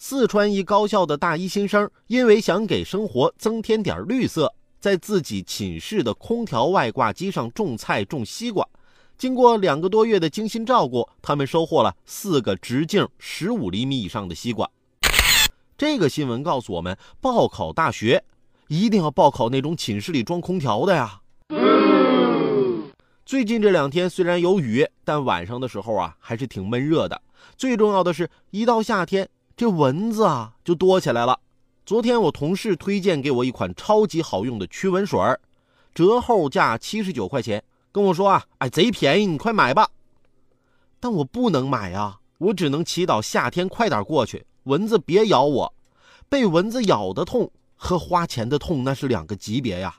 四川一高校的大一新生，因为想给生活增添点绿色，在自己寝室的空调外挂机上种菜种西瓜。经过两个多月的精心照顾，他们收获了四个直径十五厘米以上的西瓜。这个新闻告诉我们，报考大学一定要报考那种寝室里装空调的呀。最近这两天虽然有雨，但晚上的时候啊还是挺闷热的。最重要的是，一到夏天，这蚊子啊就多起来了。昨天我同事推荐给我一款超级好用的驱蚊水，折后价七十九块钱。跟我说啊，哎，贼便宜，你快买吧。但我不能买啊，我只能祈祷夏天快点过去，蚊子别咬我。被蚊子咬的痛和花钱的痛那是两个级别呀。